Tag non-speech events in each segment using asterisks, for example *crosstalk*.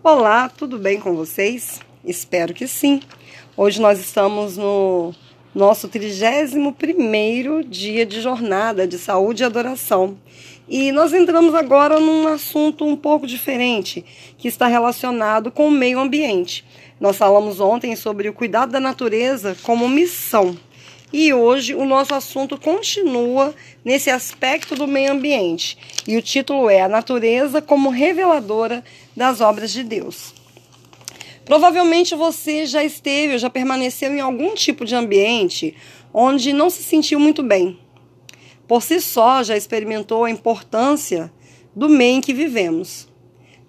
Olá, tudo bem com vocês? Espero que sim. Hoje nós estamos no nosso 31 dia de jornada de saúde e adoração. E nós entramos agora num assunto um pouco diferente, que está relacionado com o meio ambiente. Nós falamos ontem sobre o cuidado da natureza como missão. E hoje o nosso assunto continua nesse aspecto do meio ambiente. E o título é A Natureza como Reveladora das Obras de Deus. Provavelmente você já esteve ou já permaneceu em algum tipo de ambiente onde não se sentiu muito bem. Por si só, já experimentou a importância do meio em que vivemos.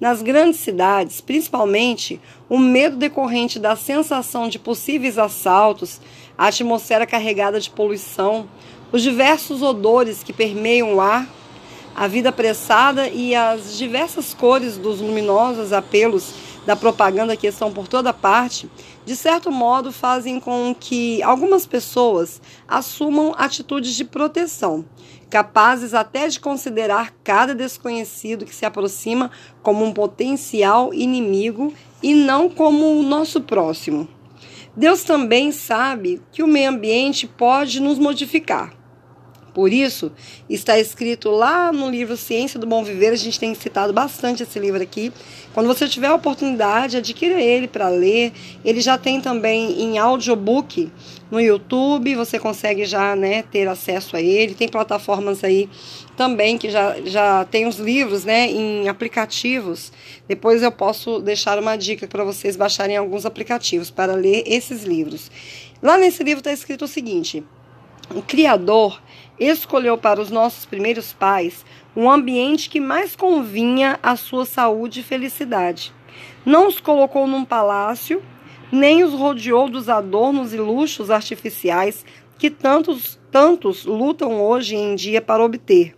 Nas grandes cidades, principalmente, o medo decorrente da sensação de possíveis assaltos, a atmosfera carregada de poluição, os diversos odores que permeiam o ar, a vida apressada e as diversas cores dos luminosos apelos da propaganda que estão por toda parte, de certo modo fazem com que algumas pessoas assumam atitudes de proteção, capazes até de considerar cada desconhecido que se aproxima como um potencial inimigo e não como o nosso próximo. Deus também sabe que o meio ambiente pode nos modificar. Por isso, está escrito lá no livro Ciência do Bom Viver, a gente tem citado bastante esse livro aqui. Quando você tiver a oportunidade, adquira ele para ler. Ele já tem também em audiobook no YouTube, você consegue já né, ter acesso a ele. Tem plataformas aí também que já, já tem os livros né, em aplicativos. Depois eu posso deixar uma dica para vocês baixarem alguns aplicativos para ler esses livros. Lá nesse livro está escrito o seguinte: o Criador escolheu para os nossos primeiros pais um ambiente que mais convinha à sua saúde e felicidade. Não os colocou num palácio, nem os rodeou dos adornos e luxos artificiais que tantos, tantos lutam hoje em dia para obter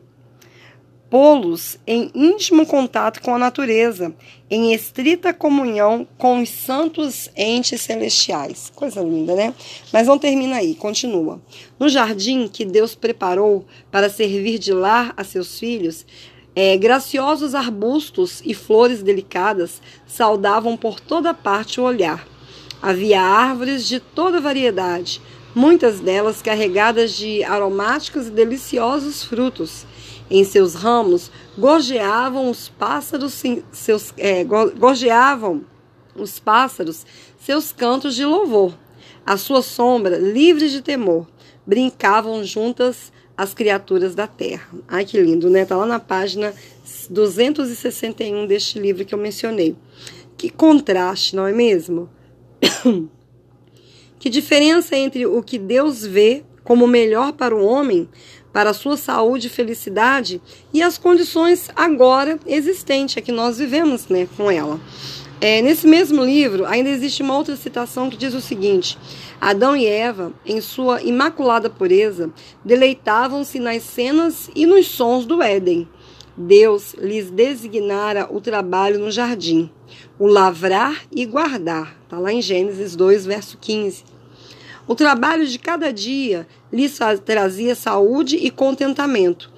pô-los em íntimo contato com a natureza, em estrita comunhão com os santos entes celestiais. Coisa linda, né? Mas não termina aí, continua. No jardim que Deus preparou para servir de lar a seus filhos, é, graciosos arbustos e flores delicadas saudavam por toda parte o olhar. Havia árvores de toda variedade, muitas delas carregadas de aromáticos e deliciosos frutos em seus ramos gorjeavam os pássaros seus é, gorjeavam os pássaros seus cantos de louvor. À sua sombra, livres de temor, brincavam juntas as criaturas da terra. Ai que lindo, né? Tá lá na página 261 deste livro que eu mencionei. Que contraste, não é mesmo? *coughs* que diferença entre o que Deus vê como melhor para o homem para a sua saúde e felicidade e as condições agora existentes, é que nós vivemos né, com ela. É, nesse mesmo livro, ainda existe uma outra citação que diz o seguinte: Adão e Eva, em sua imaculada pureza, deleitavam-se nas cenas e nos sons do Éden. Deus lhes designara o trabalho no jardim, o lavrar e guardar. Está lá em Gênesis 2, verso 15. O trabalho de cada dia lhes trazia saúde e contentamento.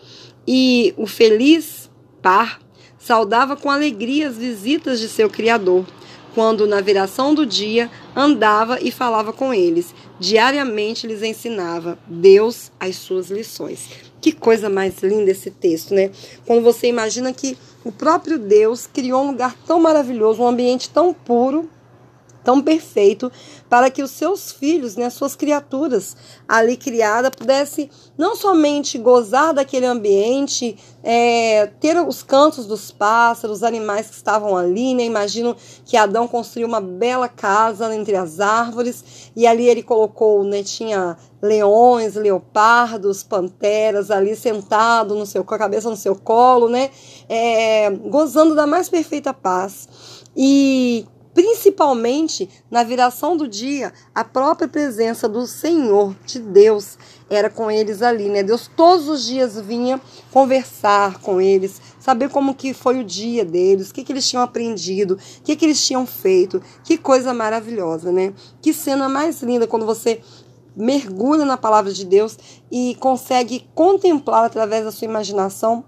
E o feliz par saudava com alegria as visitas de seu Criador, quando, na viração do dia, andava e falava com eles. Diariamente lhes ensinava Deus as suas lições. Que coisa mais linda esse texto, né? Quando você imagina que o próprio Deus criou um lugar tão maravilhoso, um ambiente tão puro tão perfeito para que os seus filhos, né, suas criaturas ali criadas, pudessem não somente gozar daquele ambiente, é, ter os cantos dos pássaros, os animais que estavam ali, né? Imagino que Adão construiu uma bela casa entre as árvores e ali ele colocou, né, tinha leões, leopardos, panteras ali sentado no seu com a cabeça no seu colo, né? É, gozando da mais perfeita paz. E principalmente na viração do dia, a própria presença do Senhor, de Deus, era com eles ali, né? Deus todos os dias vinha conversar com eles, saber como que foi o dia deles, o que, que eles tinham aprendido, o que, que eles tinham feito. Que coisa maravilhosa, né? Que cena mais linda quando você mergulha na palavra de Deus e consegue contemplar através da sua imaginação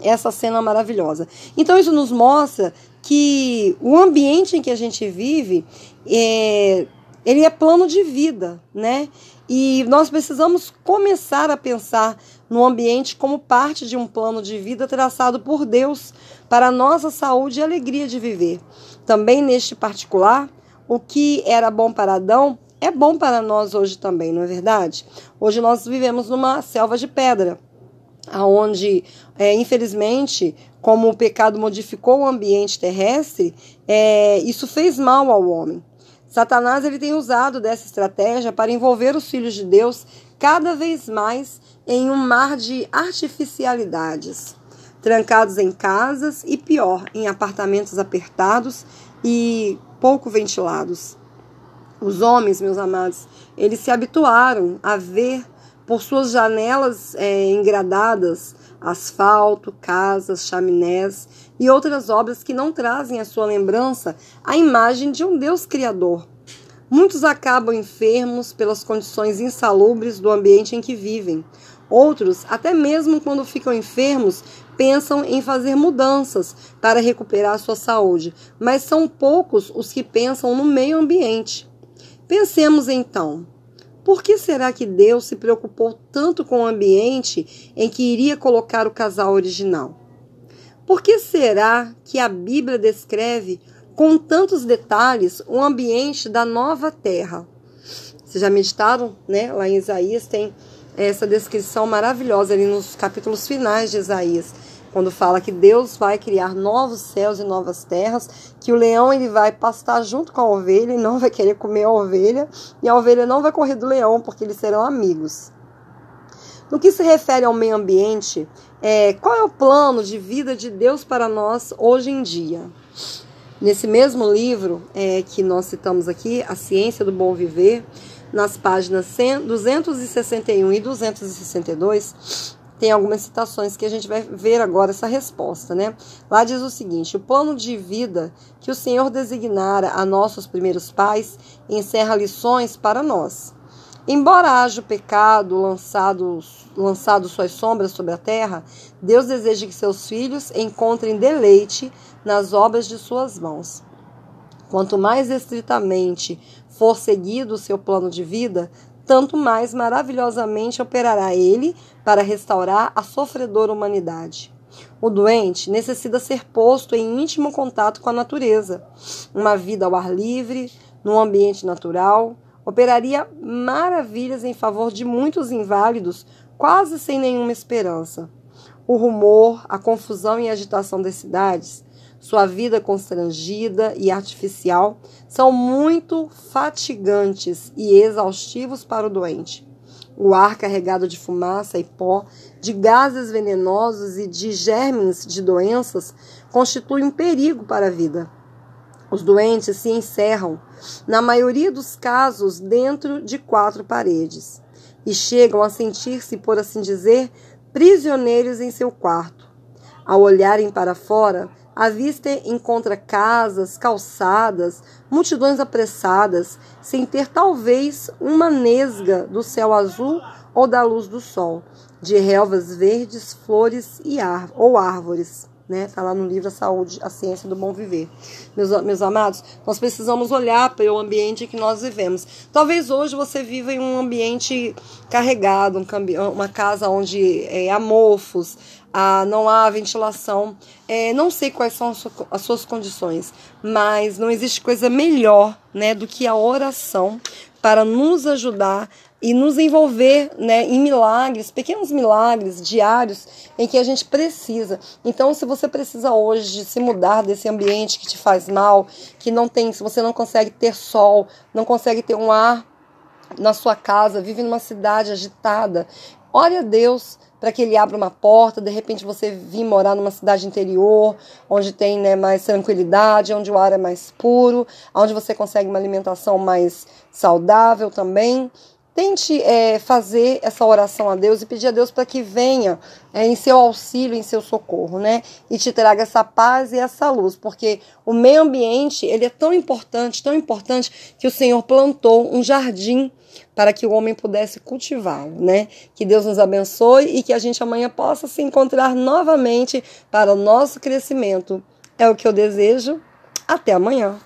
essa cena maravilhosa. Então isso nos mostra que o ambiente em que a gente vive é, ele é plano de vida, né? E nós precisamos começar a pensar no ambiente como parte de um plano de vida traçado por Deus para a nossa saúde e alegria de viver. Também neste particular, o que era bom para Adão é bom para nós hoje também, não é verdade? Hoje nós vivemos numa selva de pedra, aonde, é, infelizmente, como o pecado modificou o ambiente terrestre, é, isso fez mal ao homem. Satanás ele tem usado dessa estratégia para envolver os filhos de Deus cada vez mais em um mar de artificialidades, trancados em casas e pior, em apartamentos apertados e pouco ventilados. Os homens, meus amados, eles se habituaram a ver por suas janelas é, engradadas asfalto, casas, chaminés e outras obras que não trazem à sua lembrança a imagem de um Deus criador. Muitos acabam enfermos pelas condições insalubres do ambiente em que vivem. Outros, até mesmo quando ficam enfermos, pensam em fazer mudanças para recuperar sua saúde, mas são poucos os que pensam no meio ambiente. Pensemos então, por que será que Deus se preocupou tanto com o ambiente em que iria colocar o casal original? Por que será que a Bíblia descreve com tantos detalhes o ambiente da nova terra? Vocês já meditaram, né? Lá em Isaías tem essa descrição maravilhosa ali nos capítulos finais de Isaías quando fala que Deus vai criar novos céus e novas terras, que o leão ele vai pastar junto com a ovelha e não vai querer comer a ovelha, e a ovelha não vai correr do leão, porque eles serão amigos. No que se refere ao meio ambiente, é, qual é o plano de vida de Deus para nós hoje em dia? Nesse mesmo livro é, que nós citamos aqui, A Ciência do Bom Viver, nas páginas 261 e 262, tem algumas citações que a gente vai ver agora essa resposta, né? Lá diz o seguinte: o plano de vida que o Senhor designara a nossos primeiros pais encerra lições para nós. Embora haja o pecado lançado, lançado suas sombras sobre a terra, Deus deseja que seus filhos encontrem deleite nas obras de suas mãos. Quanto mais estritamente for seguido o seu plano de vida, tanto mais maravilhosamente operará ele para restaurar a sofredora humanidade. O doente necessita ser posto em íntimo contato com a natureza. Uma vida ao ar livre, num ambiente natural, operaria maravilhas em favor de muitos inválidos, quase sem nenhuma esperança. O rumor, a confusão e a agitação das cidades sua vida constrangida e artificial são muito fatigantes e exaustivos para o doente. O ar carregado de fumaça e pó, de gases venenosos e de germes de doenças constitui um perigo para a vida. Os doentes se encerram, na maioria dos casos, dentro de quatro paredes e chegam a sentir-se, por assim dizer, prisioneiros em seu quarto. Ao olharem para fora, a vista encontra casas, calçadas, multidões apressadas, sem ter talvez uma nesga do céu azul ou da luz do sol, de relvas verdes, flores e ar, ou árvores. Né? Está lá no livro A Saúde, a Ciência do Bom Viver. Meus, meus amados, nós precisamos olhar para o ambiente que nós vivemos. Talvez hoje você viva em um ambiente carregado, um, uma casa onde é, há mofos, ah, não há ventilação. É, não sei quais são as suas condições, mas não existe coisa melhor né, do que a oração para nos ajudar e nos envolver né, em milagres, pequenos milagres diários em que a gente precisa. Então, se você precisa hoje se mudar desse ambiente que te faz mal, que não tem, se você não consegue ter sol, não consegue ter um ar na sua casa, vive numa cidade agitada, ore a Deus para que ele abra uma porta, de repente você vir morar numa cidade interior, onde tem né, mais tranquilidade, onde o ar é mais puro, onde você consegue uma alimentação mais saudável também. Tente é, fazer essa oração a Deus e pedir a Deus para que venha é, em seu auxílio, em seu socorro, né? E te traga essa paz e essa luz, porque o meio ambiente ele é tão importante, tão importante que o Senhor plantou um jardim para que o homem pudesse cultivá-lo, né? Que Deus nos abençoe e que a gente amanhã possa se encontrar novamente para o nosso crescimento. É o que eu desejo Até amanhã.